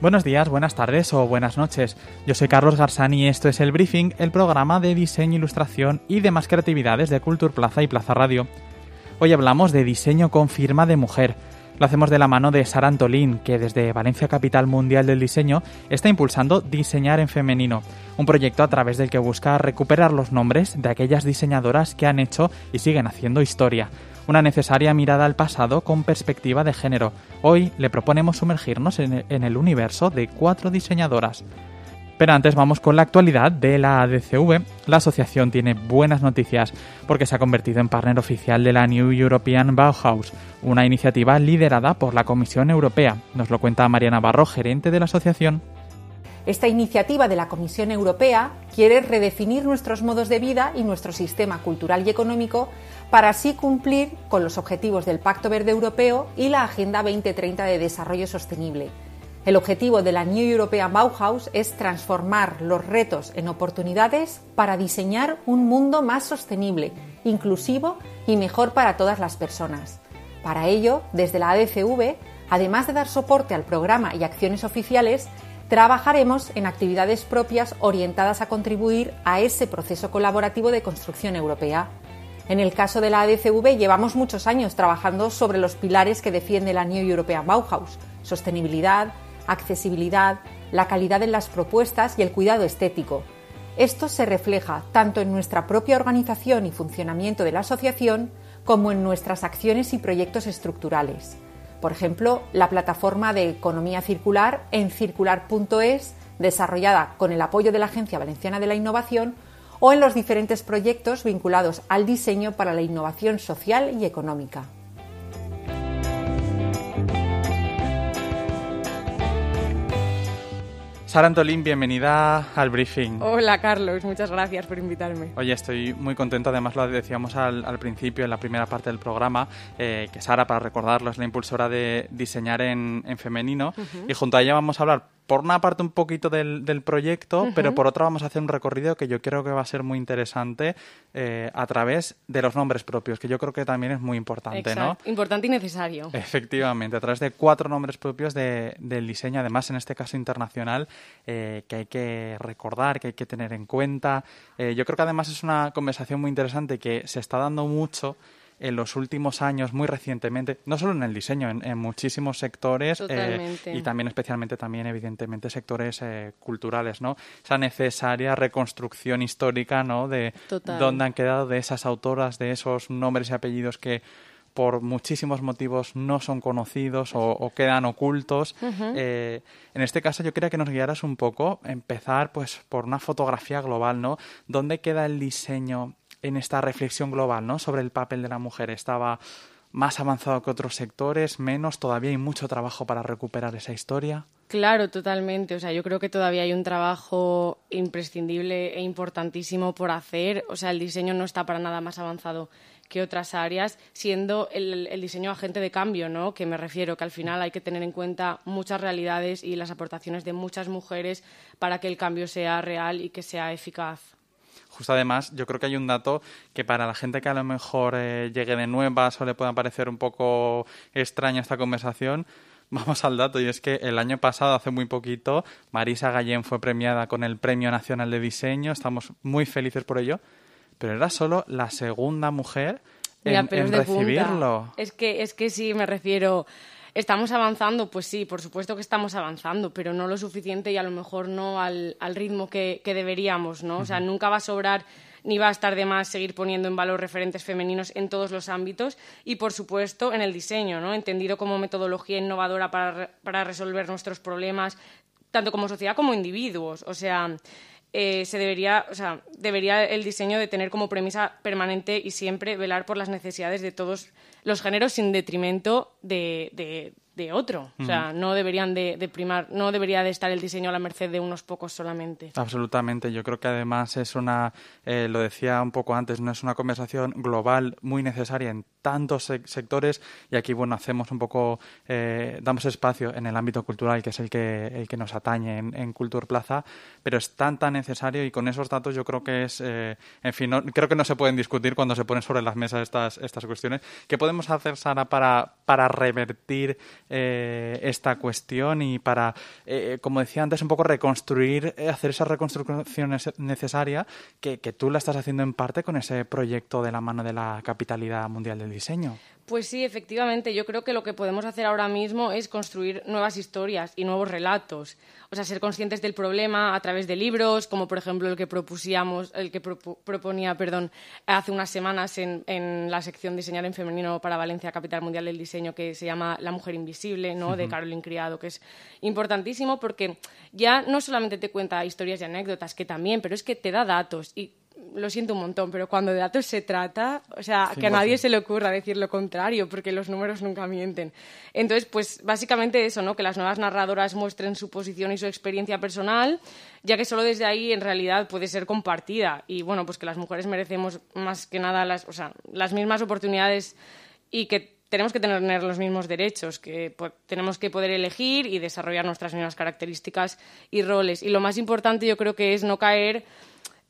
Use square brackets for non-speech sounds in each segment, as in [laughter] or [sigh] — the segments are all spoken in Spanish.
Buenos días, buenas tardes o buenas noches. Yo soy Carlos Garzani y esto es El Briefing, el programa de diseño, ilustración y demás creatividades de Culture Plaza y Plaza Radio. Hoy hablamos de diseño con firma de mujer. Lo hacemos de la mano de Sara Antolín, que desde Valencia Capital Mundial del Diseño está impulsando Diseñar en Femenino, un proyecto a través del que busca recuperar los nombres de aquellas diseñadoras que han hecho y siguen haciendo historia una necesaria mirada al pasado con perspectiva de género. Hoy le proponemos sumergirnos en el universo de cuatro diseñadoras. Pero antes vamos con la actualidad de la ADCV. La asociación tiene buenas noticias porque se ha convertido en partner oficial de la New European Bauhaus, una iniciativa liderada por la Comisión Europea. Nos lo cuenta Mariana Barro, gerente de la asociación. Esta iniciativa de la Comisión Europea quiere redefinir nuestros modos de vida y nuestro sistema cultural y económico para así cumplir con los objetivos del Pacto Verde Europeo y la Agenda 2030 de Desarrollo Sostenible. El objetivo de la New European Bauhaus es transformar los retos en oportunidades para diseñar un mundo más sostenible, inclusivo y mejor para todas las personas. Para ello, desde la ADCV, además de dar soporte al programa y acciones oficiales, trabajaremos en actividades propias orientadas a contribuir a ese proceso colaborativo de construcción europea. En el caso de la ADCV llevamos muchos años trabajando sobre los pilares que defiende la New European Bauhaus, sostenibilidad, accesibilidad, la calidad en las propuestas y el cuidado estético. Esto se refleja tanto en nuestra propia organización y funcionamiento de la asociación como en nuestras acciones y proyectos estructurales. Por ejemplo, la plataforma de economía circular en circular.es, desarrollada con el apoyo de la Agencia Valenciana de la Innovación, o en los diferentes proyectos vinculados al diseño para la innovación social y económica. Sara Antolín, bienvenida al briefing. Hola Carlos, muchas gracias por invitarme. Oye, estoy muy contento, además lo decíamos al, principio, en la primera parte del programa, eh, que Sara, para recordarlo, es la impulsora de diseñar en, femenino y junto a ella vamos a hablar por una parte un poquito del, del proyecto, pero por otra vamos a hacer un recorrido que yo creo que va a ser muy interesante eh, a través de los nombres propios, que yo creo que también es muy importante, ¿no? Importante y necesario. Efectivamente, a través de cuatro nombres propios de, del diseño, además en este caso internacional, eh, que hay que recordar, que hay que tener en cuenta. Eh, yo creo que además es una conversación muy interesante que se está dando mucho en los últimos años, muy recientemente, no solo en el diseño, en, muchísimos sectores eh, y también especialmente también evidentemente sectores eh, culturales, ¿no? Esa necesaria reconstrucción histórica, ¿no? De dónde han quedado de esas autoras, de esos nombres y apellidos que por muchísimos motivos no son conocidos o, quedan ocultos. Eh, en este caso yo quería que nos guiaras un poco, empezar pues por una fotografía global, ¿no? ¿Dónde queda el diseño en esta reflexión global ¿no? sobre el papel de la mujer. Estaba más avanzado que otros sectores, menos, todavía hay mucho trabajo para recuperar esa historia. Claro, totalmente. O sea, yo creo que todavía hay un trabajo imprescindible e importantísimo por hacer. O sea, el diseño no está para nada más avanzado que otras áreas, siendo el, el, diseño agente de cambio, ¿no? Que me refiero que al final hay que tener en cuenta muchas realidades y las aportaciones de muchas mujeres para que el cambio sea real y que sea eficaz justo además, yo creo que hay un dato que para la gente que a lo mejor eh, llegue de nuevas o le pueda parecer un poco extraña esta conversación, [laughs] vamos al dato. Y es que el año pasado, hace muy poquito, Marisa Gallén fue premiada con el Premio Nacional de Diseño, estamos muy felices por ello, pero era solo la segunda mujer en, recibirlo. Es que, es que sí, me refiero ¿Estamos avanzando? Pues sí, por supuesto que estamos avanzando, pero no lo suficiente y a lo mejor no al, ritmo que, deberíamos, ¿no? O sea, nunca va a sobrar ni va a estar de más seguir poniendo en valor referentes femeninos en todos los ámbitos y, por supuesto, en el diseño, ¿no? Entendido como metodología innovadora para, para resolver nuestros problemas, tanto como sociedad como individuos. O sea, eh, se debería, o sea, debería el diseño de tener como premisa permanente y siempre velar por las necesidades de todos los géneros sin detrimento de, de otro. O sea, no deberían de, primar, no debería de estar el diseño a la merced de unos pocos solamente. Absolutamente. Yo creo que además es una, eh, lo decía un poco antes, no es una conversación global muy necesaria en tantos sectores y aquí, bueno, hacemos un poco, eh, damos espacio en el ámbito cultural, que es el que, el que nos atañe en, en Cultur Plaza, pero es tan, tan necesario y con esos datos yo creo que es, eh, en fin, creo que no se pueden discutir cuando se ponen sobre las mesas estas, estas cuestiones. ¿Qué podemos hacer, Sara, para, para revertir eh, esta cuestión y para, eh, como decía antes, un poco reconstruir, eh, hacer esa reconstrucción necesaria que, que tú la estás haciendo en parte con ese proyecto de la mano de la capitalidad mundial del diseño? Pues sí, efectivamente. Yo creo que lo que podemos hacer ahora mismo es construir nuevas historias y nuevos relatos. O sea, ser conscientes del problema a través de libros, como por ejemplo el que propusíamos, el que proponía, perdón, hace unas semanas en, en, la sección Diseñar en Femenino para Valencia, Capital Mundial del Diseño, que se llama La Mujer Invisible, ¿no? de Caroline Criado, que es importantísimo porque ya no solamente te cuenta historias y anécdotas, que también, pero es que te da datos y lo siento un montón, pero cuando de datos se trata, o sea, que a nadie se le ocurra decir lo contrario, porque los números nunca mienten. Entonces, pues básicamente eso, ¿no? Que las nuevas narradoras muestren su posición y su experiencia personal, ya que solo desde ahí en realidad puede ser compartida. Y bueno, pues que las mujeres merecemos más que nada las, o sea, las mismas oportunidades y que tenemos que tener los mismos derechos, que tenemos que poder elegir y desarrollar nuestras mismas características y roles. Y lo más importante yo creo que es no caer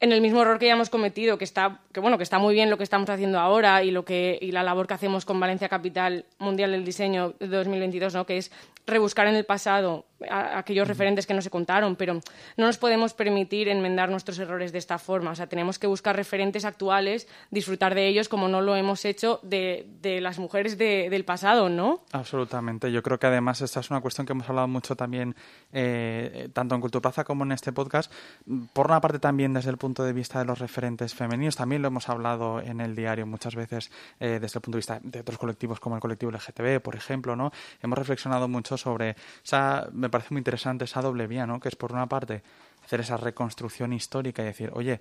en el mismo error que ya hemos cometido, que está, que bueno, que está muy bien lo que estamos haciendo ahora y lo que y la labor que hacemos con Valencia Capital Mundial del Diseño 2022, ¿no? que es rebuscar en el pasado aquellos referentes que no se contaron, pero no nos podemos permitir enmendar nuestros errores de esta forma. O sea, tenemos que buscar referentes actuales, disfrutar de ellos como no lo hemos hecho de, de las mujeres de, del pasado, ¿no? Absolutamente. Yo creo que además esta es una cuestión que hemos hablado mucho también, eh, tanto en Culturplaza como en este podcast. Por una parte también desde el punto de vista de los referentes femeninos, también lo hemos hablado en el diario muchas veces eh, desde el punto de vista de otros colectivos como el colectivo LGTB, por ejemplo, ¿no? Hemos reflexionado mucho sobre esa, me parece muy interesante esa doble vía, ¿no? Que es por una parte hacer esa reconstrucción histórica y decir, oye,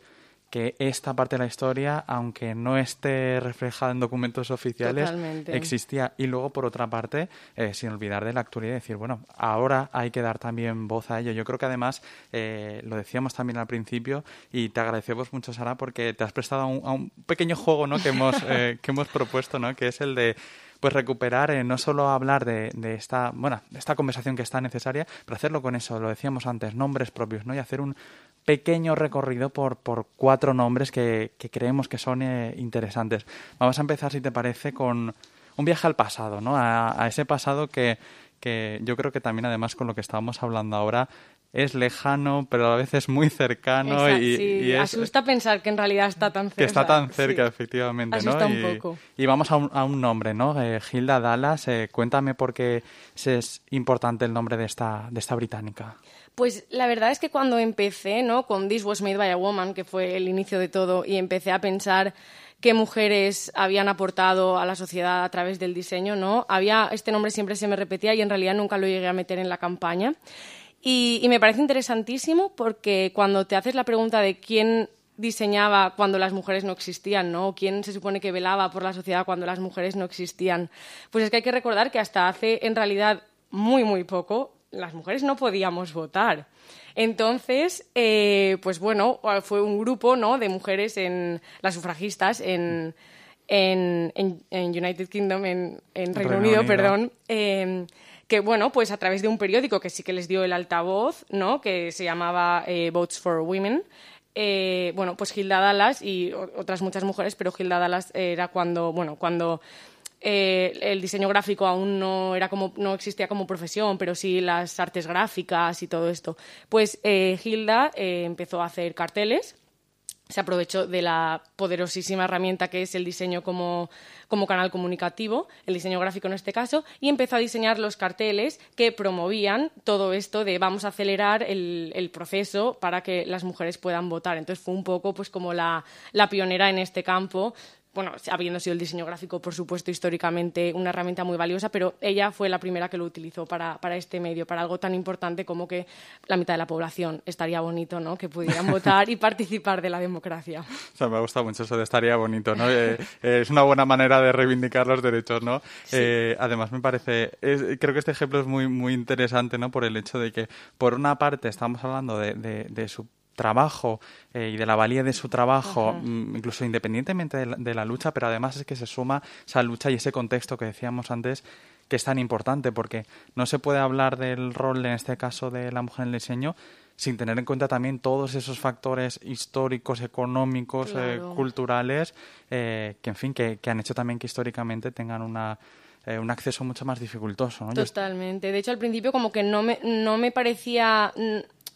que esta parte de la historia, aunque no esté reflejada en documentos oficiales, existía. Y luego, por otra parte, eh, sin olvidar de la actualidad, decir, bueno, ahora hay que dar también voz a ello. Yo creo que además, eh, lo decíamos también al principio, y te agradecemos mucho, Sara, porque te has prestado a un, pequeño juego ¿no? que, hemos, eh, que hemos propuesto, ¿no? que es el de pues recuperar, eh, no solo hablar de, de, esta, bueno, esta conversación que está necesaria, pero hacerlo con eso, lo decíamos antes, nombres propios, ¿no? Y hacer un pequeño recorrido por, por cuatro nombres que, que creemos que son eh, interesantes. Vamos a empezar, si te parece, con un viaje al pasado, ¿no? A, a ese pasado que, que yo creo que también además con lo que estábamos hablando ahora es lejano, pero a veces muy cercano. y, sí, asusta pensar que en realidad está tan cerca. Que está tan cerca, efectivamente. Asusta un poco. Y vamos a un, a un nombre, ¿no? Eh, Hilda Dallas, eh, cuéntame por qué es importante el nombre de esta, de esta británica. Pues la verdad es que cuando empecé, ¿no? Con This Was Made by a Woman, que fue el inicio de todo, y empecé a pensar qué mujeres habían aportado a la sociedad a través del diseño, ¿no? Había, este nombre siempre se me repetía y en realidad nunca lo llegué a meter en la campaña. Y, me parece interesantísimo porque cuando te haces la pregunta de quién diseñaba cuando las mujeres no existían, ¿no? ¿Quién se supone que velaba por la sociedad cuando las mujeres no existían? Pues es que hay que recordar que hasta hace en realidad muy, muy poco las mujeres no podíamos votar. Entonces, eh, pues bueno, fue un grupo ¿no? de mujeres, en las sufragistas en, en, United Kingdom, en, Reino, Unido, perdón, eh, que bueno, pues a través de un periódico que sí que les dio el altavoz, ¿no? Que se llamaba eh, Votes for Women. Eh, bueno, pues Hilda Dallas y otras muchas mujeres, pero Hilda Dallas era cuando, bueno, cuando eh, el diseño gráfico aún no era como no existía como profesión, pero sí las artes gráficas y todo esto. Pues Hilda empezó a hacer carteles se aprovechó de la poderosísima herramienta que es el diseño como, canal comunicativo, el diseño gráfico en este caso, y empezó a diseñar los carteles que promovían todo esto de vamos a acelerar el, proceso para que las mujeres puedan votar. Entonces fue un poco pues como la, pionera en este campo. Bueno, habiendo sido el diseño gráfico, por supuesto, históricamente una herramienta muy valiosa, pero ella fue la primera que lo utilizó para, para este medio, para algo tan importante como que la mitad de la población estaría bonito, ¿no? Que pudieran [laughs] votar y participar de la democracia. O sea, me ha gustado mucho eso de estaría bonito, ¿no? Eh, eh, es una buena manera de reivindicar los derechos, ¿no? Eh, además, me parece, creo que este ejemplo es muy, muy interesante, ¿no? Por el hecho de que, por una parte, estamos hablando de, de, de su trabajo eh, y de la valía de su trabajo, mm, incluso independientemente de la, lucha, pero además es que se suma esa lucha y ese contexto que decíamos antes que es tan importante, porque no se puede hablar del rol, en este caso, de la mujer en el diseño sin tener en cuenta también todos esos factores históricos, económicos, eh, culturales, eh, que en fin, que, han hecho también que históricamente tengan una, un acceso mucho más dificultoso. ¿no? Totalmente. De hecho, al principio como que no me, no me parecía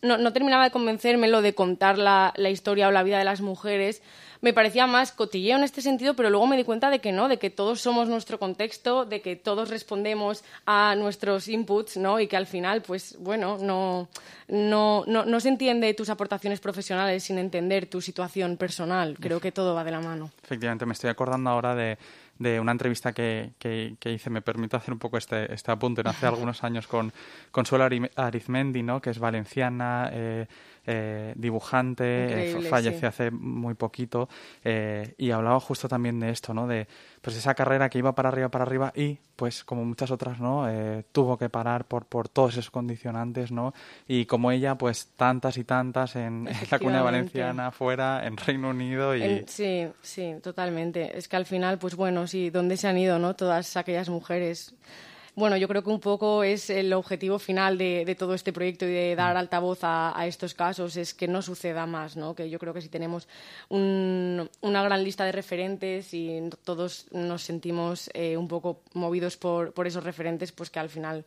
no, no terminaba de convencerme lo de contar la, la, historia o la vida de las mujeres. Me parecía más cotilleo en este sentido, pero luego me di cuenta de que no, de que todos somos nuestro contexto, de que todos respondemos a nuestros inputs, ¿no? Y que al final, pues bueno, no, no, no, no se entiende tus aportaciones profesionales sin entender tu situación personal. Creo que todo va de la mano. Efectivamente, me estoy acordando ahora de, de una entrevista que, que, hice. Me permito hacer un poco este, este apunte. Hace algunos años con Consuelo Arizmendi, ¿no? que es valenciana, eh, eh, dibujante, eh, falleció hace muy poquito eh, y hablaba justo también de esto, ¿no? De pues esa carrera que iba para arriba, para arriba y pues como muchas otras, ¿no? tuvo que parar por, por todos esos condicionantes, ¿no? Y como ella, pues tantas y tantas en, la comunidad valenciana, fuera, en Reino Unido y... sí, sí, totalmente. Es que al final, pues bueno, sí, ¿dónde se han ido, no? Todas aquellas mujeres bueno, yo creo que un poco es el objetivo final de, todo este proyecto y de dar mm. altavoz a, a, estos casos, es que no suceda más, ¿no? Que yo creo que si tenemos una gran lista de referentes y todos nos sentimos eh, un poco movidos por, por esos referentes, pues que al final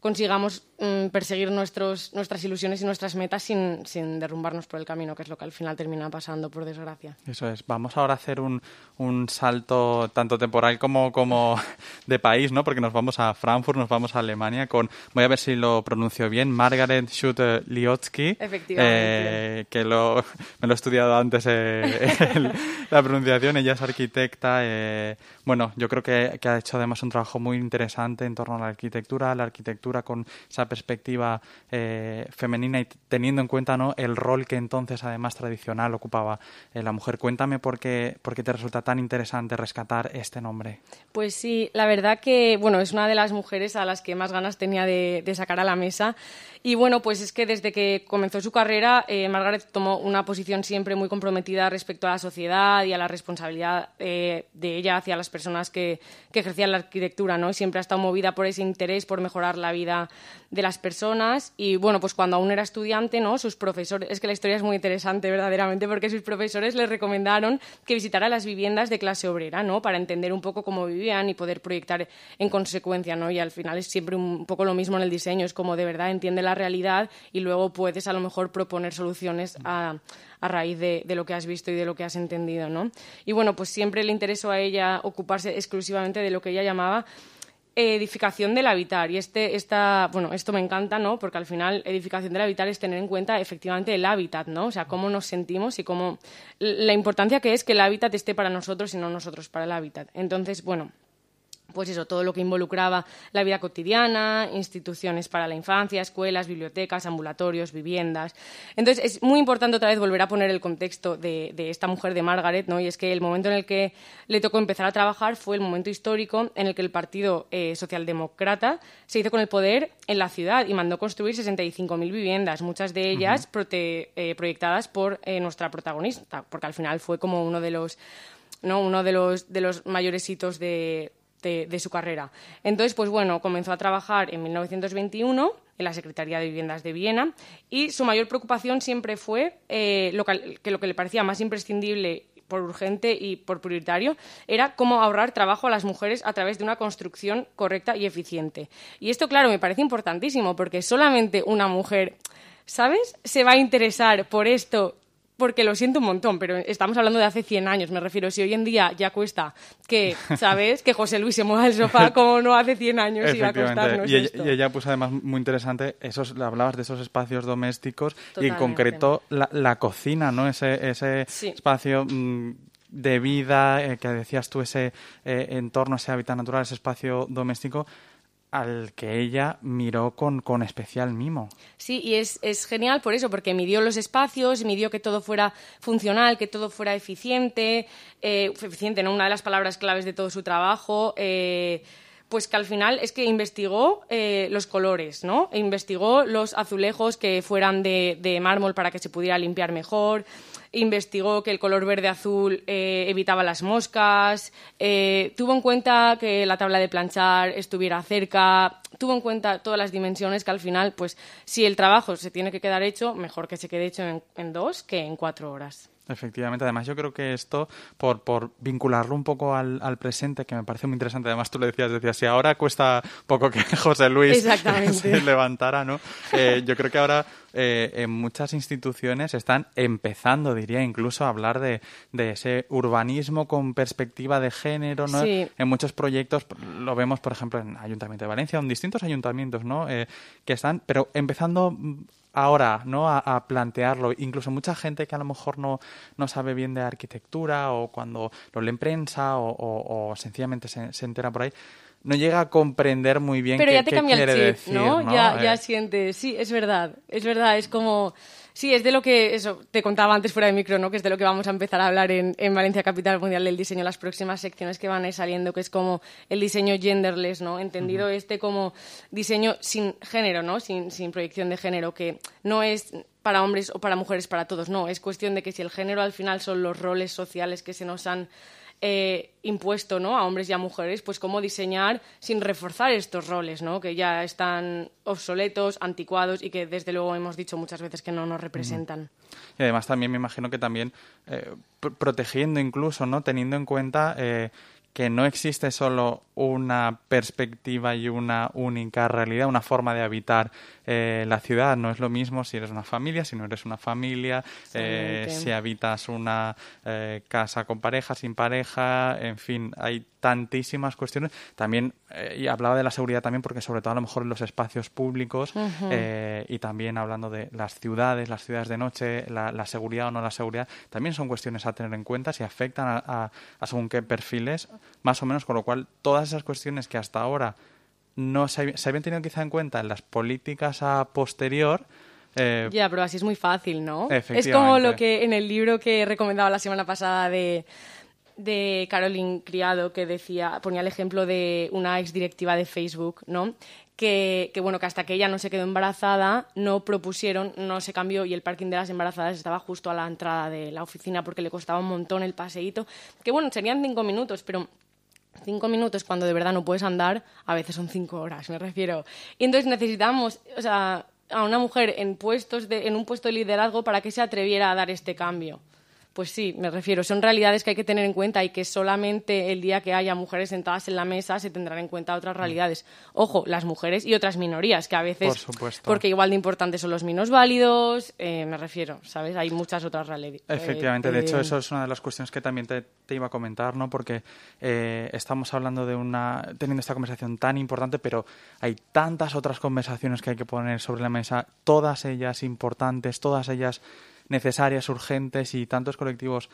consigamos mm, perseguir nuestros, nuestras ilusiones y nuestras metas sin, sin, derrumbarnos por el camino, que es lo que al final termina pasando, por desgracia. Eso es. Vamos ahora a hacer un, un salto tanto temporal como, como [laughs] de país, ¿no? Porque nos vamos a Frankfurt, nos vamos a Alemania con, voy a ver si lo pronuncio bien, Margaret. Efectivamente. Eh, que lo, [laughs] me lo he estudiado antes eh, [laughs] la pronunciación. Ella es arquitecta. Eh, bueno, yo creo que, que ha hecho además un trabajo muy interesante en torno a la arquitectura, la arquitectura con esa perspectiva eh, femenina y teniendo en cuenta ¿no? el rol que entonces además tradicional ocupaba eh, la mujer. Cuéntame por qué, por qué te resulta tan interesante rescatar este nombre. Pues sí, la verdad que bueno, es una de las mujeres a las que más ganas tenía de, sacar a la mesa. Y bueno, pues es que desde que comenzó su carrera, eh, Margaret tomó una posición siempre muy comprometida respecto a la sociedad y a la responsabilidad de ella hacia las personas que, que ejercían la arquitectura, ¿no? siempre ha estado movida por ese interés por mejorar la vida de las personas y bueno, pues cuando aún era estudiante, ¿no? Sus profesores, es que la historia es muy interesante verdaderamente porque sus profesores le recomendaron que visitara las viviendas de clase obrera, ¿no? Para entender un poco cómo vivían y poder proyectar en consecuencia, ¿no? Y al final es siempre un poco lo mismo en el diseño, es como de verdad entiende la realidad y luego puedes a lo mejor proponer soluciones a, a raíz de, de, lo que has visto y de lo que has entendido, ¿no? Y bueno, pues siempre le interesó a ella ocuparse exclusivamente de lo que ella llamaba edificación del habitar. Y este, esta, bueno, esto me encanta, ¿no? Porque al final, edificación del habitar es tener en cuenta efectivamente el hábitat, ¿no? O sea, cómo nos sentimos y cómo la importancia que es que el hábitat esté para nosotros y no nosotros para el hábitat. Entonces, bueno, pues eso, todo lo que involucraba la vida cotidiana, instituciones para la infancia, escuelas, bibliotecas, ambulatorios, viviendas. Entonces, es muy importante otra vez volver a poner el contexto de, esta mujer de Margaret, ¿no? Y es que el momento en el que le tocó empezar a trabajar fue el momento histórico en el que el Partido eh, Socialdemócrata se hizo con el poder en la ciudad y mandó construir 65.000 viviendas, muchas de ellas eh, proyectadas por eh, nuestra protagonista, porque al final fue como uno de los ¿no? uno de los, de los mayores hitos de, de, su carrera. Entonces, pues bueno, comenzó a trabajar en 1921 en la Secretaría de Viviendas de Viena y su mayor preocupación siempre fue eh, que lo que le parecía más imprescindible por urgente y por prioritario era cómo ahorrar trabajo a las mujeres a través de una construcción correcta y eficiente. Y esto, claro, me parece importantísimo porque solamente una mujer, ¿sabes?, se va a interesar por esto porque lo siento un montón, pero estamos hablando de hace 100 años, me refiero. Si hoy en día ya cuesta que, [laughs] ¿sabes? Que José Luis se mueva el sofá como no hace 100 años iba a costarnos y, ella, y ella, pues además, muy interesante, esos, hablabas de esos espacios domésticos y en concreto la, cocina, ¿no? Ese, ese espacio... Mm, de vida, eh, que decías tú, ese eh, entorno, ese hábitat natural, ese espacio doméstico, al que ella miró con, con especial mimo. Sí, y es, es, genial por eso, porque midió los espacios, midió que todo fuera funcional, que todo fuera eficiente, eh, eficiente, ¿no? Una de las palabras claves de todo su trabajo. Eh, pues que al final es que investigó eh, los colores, ¿no? E investigó los azulejos que fueran de, de, mármol para que se pudiera limpiar mejor, investigó que el color verde-azul eh, evitaba las moscas, eh, tuvo en cuenta que la tabla de planchar estuviera cerca, tuvo en cuenta todas las dimensiones que al final, pues si el trabajo se tiene que quedar hecho, mejor que se quede hecho en, en dos que en cuatro horas. Efectivamente, además yo creo que esto, por, por vincularlo un poco al, al, presente, que me parece muy interesante, además tú le decías, decías, si ahora cuesta poco que [laughs] José Luis [laughs] se levantara, ¿no? Eh, yo creo que ahora eh, en muchas instituciones están empezando, diría, incluso a hablar de, de ese urbanismo con perspectiva de género, ¿no? Sí. En muchos proyectos, lo vemos, por ejemplo, en Ayuntamiento de Valencia, en distintos ayuntamientos, ¿no? Eh, que están, pero empezando ahora ¿no? A, a, plantearlo. Incluso mucha gente que a lo mejor no, no sabe bien de arquitectura o cuando lo lee en prensa o, o, o sencillamente se, se, entera por ahí, no llega a comprender muy bien Pero qué, ya te qué cambia quiere el chip, decir. ¿no? ¿no? Ya, Eh, ya sientes, sí, es verdad, es verdad, es como... Sí, es de lo que, eso, te contaba antes fuera de micro, ¿no? Que es de lo que vamos a empezar a hablar en, en Valencia Capital Mundial del Diseño, las próximas secciones que van a ir saliendo, que es como el diseño genderless, ¿no? Entendido este como diseño sin género, ¿no? Sin, sin proyección de género, que no es para hombres o para mujeres, para todos, no. Es cuestión de que si el género al final son los roles sociales que se nos han eh, impuesto ¿no? a hombres y a mujeres, pues cómo diseñar sin reforzar estos roles, ¿no? que ya están obsoletos, anticuados y que desde luego hemos dicho muchas veces que no nos representan. Y además también me imagino que también eh, pr protegiendo incluso, ¿no? Teniendo en cuenta eh, que no existe solo una perspectiva y una única realidad, una forma de habitar eh, la ciudad. No es lo mismo si eres una familia, si no eres una familia, eh, si habitas una eh, casa con pareja, sin pareja, en fin, hay tantísimas cuestiones. También, eh, y hablaba de la seguridad también, porque sobre todo a lo mejor en los espacios públicos Uh -huh. eh, y también hablando de las ciudades, las ciudades de noche, la, la, seguridad o no la seguridad, también son cuestiones a tener en cuenta si afectan a, a, a según qué perfiles, más o menos, con lo cual todas esas cuestiones que hasta ahora no se, se habían tenido quizá en cuenta en las políticas a posterior, eh, ya, pero así es muy fácil, ¿no? Efectivamente. Es como lo que en el libro que recomendaba la semana pasada de de Caroline Criado que decía, ponía el ejemplo de una exdirectiva de Facebook, ¿no? Que, que, bueno, que hasta que ella no se quedó embarazada, no propusieron, no se cambió y el parking de las embarazadas estaba justo a la entrada de la oficina porque le costaba un montón el paseíto. Que bueno, serían cinco minutos, pero cinco minutos cuando de verdad no puedes andar, a veces son cinco horas, me refiero. Y entonces necesitamos, o sea, a una mujer en puestos de, en un puesto de liderazgo para que se atreviera a dar este cambio. Pues sí, me refiero, son realidades que hay que tener en cuenta y que solamente el día que haya mujeres sentadas en la mesa se tendrán en cuenta otras realidades. Ojo, las mujeres y otras minorías, que a veces, Por supuesto. porque igual de importantes son los minusválidos, eh, me refiero, ¿sabes? Hay muchas otras realidades. Efectivamente, eh, de hecho eso es una de las cuestiones que también te, te iba a comentar, ¿no? Porque eh, estamos hablando de una, teniendo esta conversación tan importante, pero hay tantas otras conversaciones que hay que poner sobre la mesa, todas ellas importantes, todas ellas necesarias, urgentes y tantos colectivos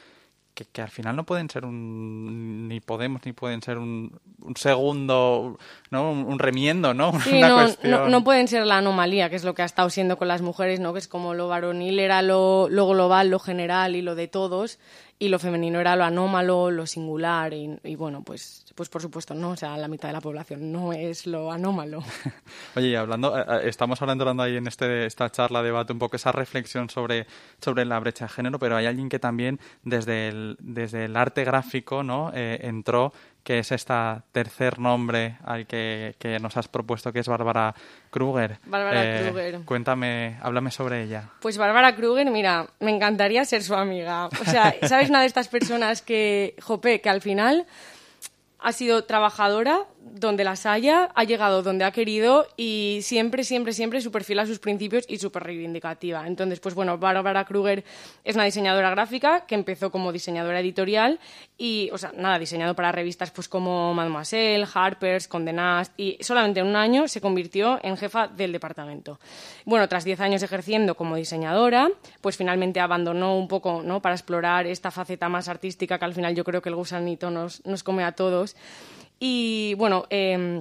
que, que, al final no pueden ser un ni podemos ni pueden ser un, un segundo no un, un, remiendo no [laughs] sí, Una no, cuestión... no, no, pueden ser la anomalía que es lo que ha estado siendo con las mujeres no que es como lo varonil era lo, lo global lo general y lo de todos y lo femenino era lo anómalo, lo singular y, bueno, pues, pues por supuesto no, o sea, la mitad de la población no es lo anómalo. [laughs] Oye, y hablando, eh, estamos hablando, hablando ahí en este, esta charla, debate, un poco esa reflexión sobre, sobre la brecha de género, pero hay alguien que también desde el, desde el arte gráfico no eh, entró que es este tercer nombre al que, que, nos has propuesto, que es Bárbara Kruger. Bárbara eh, Kruger. Cuéntame, háblame sobre ella. Pues Bárbara Kruger, mira, me encantaría ser su amiga. O sea, [laughs] ¿sabes una de estas personas que, jope, que al final ha sido trabajadora donde las haya, ha llegado donde ha querido y siempre, siempre, siempre súper fiel a sus principios y súper reivindicativa. Entonces, pues bueno, Barbara Kruger es una diseñadora gráfica que empezó como diseñadora editorial y, o sea, nada, diseñado para revistas pues como Mademoiselle, Harper's, Condé Nast y solamente en un año se convirtió en jefa del departamento. Bueno, tras 10 años ejerciendo como diseñadora, pues finalmente abandonó un poco, ¿no?, para explorar esta faceta más artística que al final yo creo que el gusanito nos, nos come a todos y bueno, em,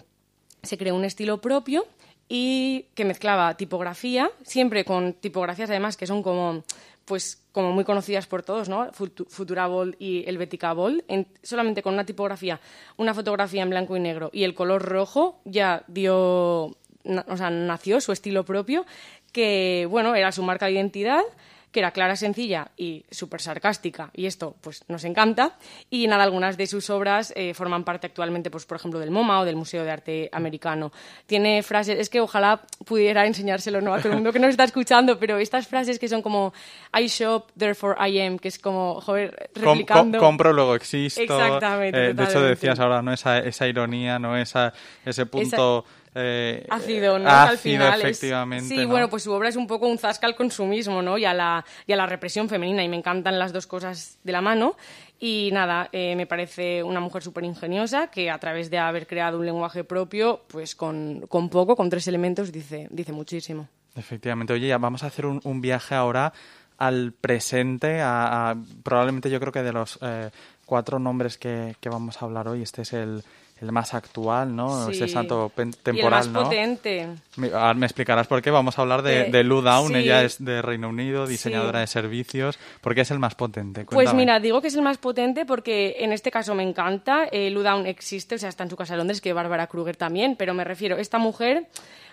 se creó un estilo propio y que mezclaba tipografía, siempre con tipografías además que son como pues como muy conocidas por todos, ¿no? Futura Bold y Helvetica Bold, solamente con una tipografía, una fotografía en blanco y negro y el color rojo ya dio, o sea, nació su estilo propio, que bueno, era su marca de identidad que era clara, sencilla y súper sarcástica, y esto pues nos encanta. Y nada, algunas de sus obras eh, forman parte actualmente, pues por ejemplo, del MoMA o del Museo de Arte Americano. Tiene frases, es que ojalá pudiera enseñárselo ¿no? a todo el mundo que nos está escuchando, pero estas frases que son como I shop, therefore I am, que es como, joder, replicando... compro, luego existo. Exactamente. Eh, de hecho, decías ahora, ¿no? Esa, esa ironía, ¿no? Esa, ese punto... Eh, ácido, ¿no? al final efectivamente. Sí, bueno, pues su obra es un poco un zasca al consumismo, ¿no? Y a, la, y a la represión femenina, y me encantan las dos cosas de la mano. Y nada, eh, me parece una mujer súper ingeniosa que a través de haber creado un lenguaje propio, pues con, con, poco, con tres elementos, dice, dice muchísimo. Efectivamente. Oye, ya vamos a hacer un, un viaje ahora al presente, a, probablemente yo creo que de los eh, cuatro nombres que, que, vamos a hablar hoy, este es el, el más actual, ¿no? Ese salto temporal, y el más potente. Me, me, explicarás por qué. Vamos a hablar de, de Lou Down. Ella es de Reino Unido, diseñadora de servicios. ¿Por qué es el más potente? Pues mira, digo que es el más potente porque en este caso me encanta. Eh, Lou Down existe, o sea, está en su casa de Londres, que Bárbara Kruger también, pero me refiero, esta mujer,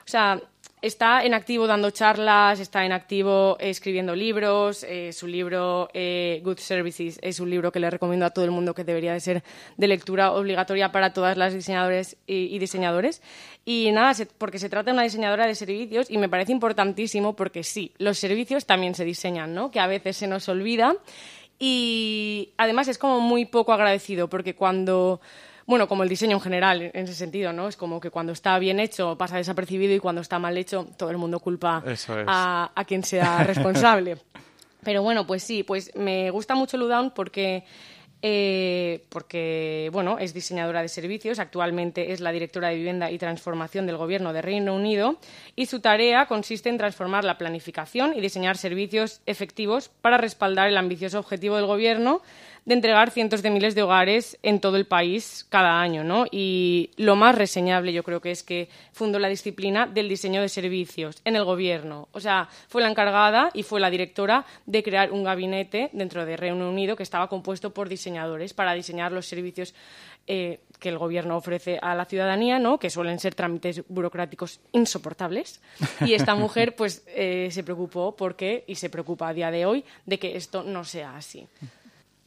o sea, está en activo dando charlas, está en activo escribiendo libros. Eh, su libro eh, Good Services es un libro que le recomiendo a todo el mundo que debería de ser de lectura obligatoria para todas las diseñadoras y, diseñadores. Y nada, porque se trata de una diseñadora de servicios y me parece importantísimo porque sí, los servicios también se diseñan, ¿no? Que a veces se nos olvida. Y además es como muy poco agradecido porque cuando bueno, como el diseño en general, en ese sentido, ¿no? Es como que cuando está bien hecho pasa desapercibido y cuando está mal hecho todo el mundo culpa a, a, quien sea [laughs] responsable. Pero bueno, pues sí, pues me gusta mucho Ludown porque eh, porque bueno, es diseñadora de servicios, actualmente es la directora de vivienda y transformación del Gobierno de Reino Unido y su tarea consiste en transformar la planificación y diseñar servicios efectivos para respaldar el ambicioso objetivo del Gobierno de entregar cientos de miles de hogares en todo el país cada año, ¿no? Y lo más reseñable yo creo que es que fundó la disciplina del diseño de servicios en el gobierno. O sea, fue la encargada y fue la directora de crear un gabinete dentro de Reino Unido que estaba compuesto por diseñadores para diseñar los servicios eh, que el gobierno ofrece a la ciudadanía, ¿no? que suelen ser trámites burocráticos insoportables. Y esta [laughs] mujer pues eh, se preocupó porque, y se preocupa a día de hoy, de que esto no sea así.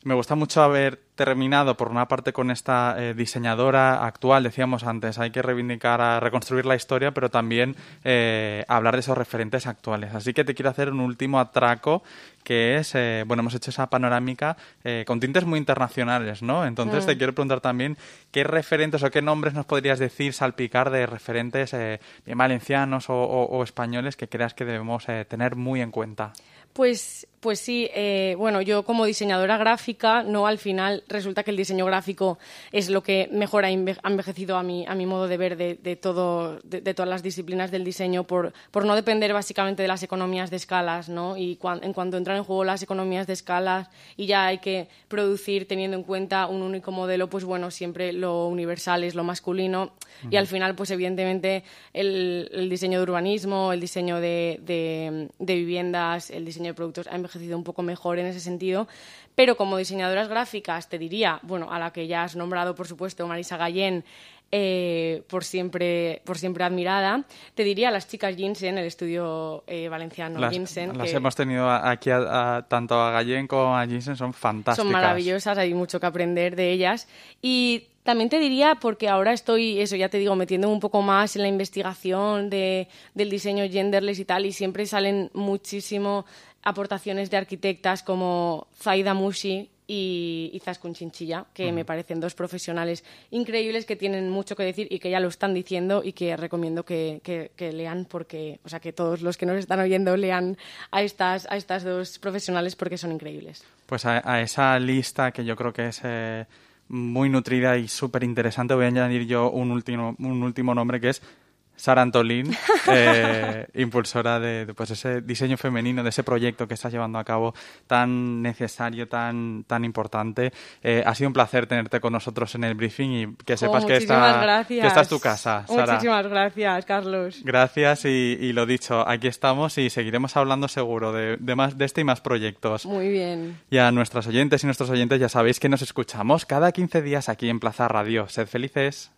Me gusta mucho haber terminado, por una parte, con esta eh, diseñadora actual, decíamos antes, hay que reivindicar, a reconstruir la historia, pero también eh, hablar de esos referentes actuales. Así que te quiero hacer un último atraco, que es, eh, bueno, hemos hecho esa panorámica con tintes muy internacionales, ¿no? Entonces te mm. quiero preguntar también qué referentes o qué nombres nos podrías decir, salpicar de referentes bien valencianos o, españoles que creas que debemos tener muy en cuenta. Pues, pues sí, eh, bueno, yo como diseñadora gráfica, no al final resulta que el diseño gráfico es lo que mejor ha envejecido a mi, a mi modo de ver de, todo, de, todas las disciplinas del diseño, por, por, no depender básicamente de las economías de escalas, ¿no? Y en cuanto entran en juego las economías de escalas y ya hay que producir teniendo en cuenta un único modelo, pues bueno, siempre lo universal es lo masculino y al final, pues evidentemente el, el diseño de urbanismo, el diseño de, de viviendas, el diseño de productos ha envejecido un poco mejor en ese sentido, pero como diseñadoras gráficas te diría, bueno, a la que ya has nombrado, por supuesto, Marisa Gallén, eh, por, siempre, por siempre admirada. Te diría a las chicas Jensen, el estudio eh, valenciano las, Jensen. Las hemos tenido aquí tanto a Gallén como a Jensen, son fantásticas. Son maravillosas, hay mucho que aprender de ellas. Y también te diría, porque ahora estoy, eso ya te digo, metiendo un poco más en la investigación de, del diseño genderless y tal, y siempre salen muchísimo aportaciones de arquitectas como Zaida Mushi, y Izaskun Chinchilla, que me parecen dos profesionales increíbles que tienen mucho que decir y que ya lo están diciendo y que recomiendo que, que, lean porque, o sea, que todos los que nos están oyendo lean a estas, a estas dos profesionales porque son increíbles. Pues a, esa lista que yo creo que es eh, muy nutrida y súper interesante voy a añadir yo un último, un último nombre que es Sara Antolín, eh, [laughs] impulsora de, pues ese diseño femenino, de ese proyecto que estás llevando a cabo tan necesario, tan, tan importante. Eh, ha sido un placer tenerte con nosotros en el briefing y que sepas que, esta, que esta es tu casa, Sara. Muchísimas gracias, Carlos. Gracias y, lo dicho, aquí estamos y seguiremos hablando seguro de, de, más, de este y más proyectos. Muy bien. Y a nuestros oyentes y nuestros oyentes ya sabéis que nos escuchamos cada 15 días aquí en Plaza Radio. Sed felices.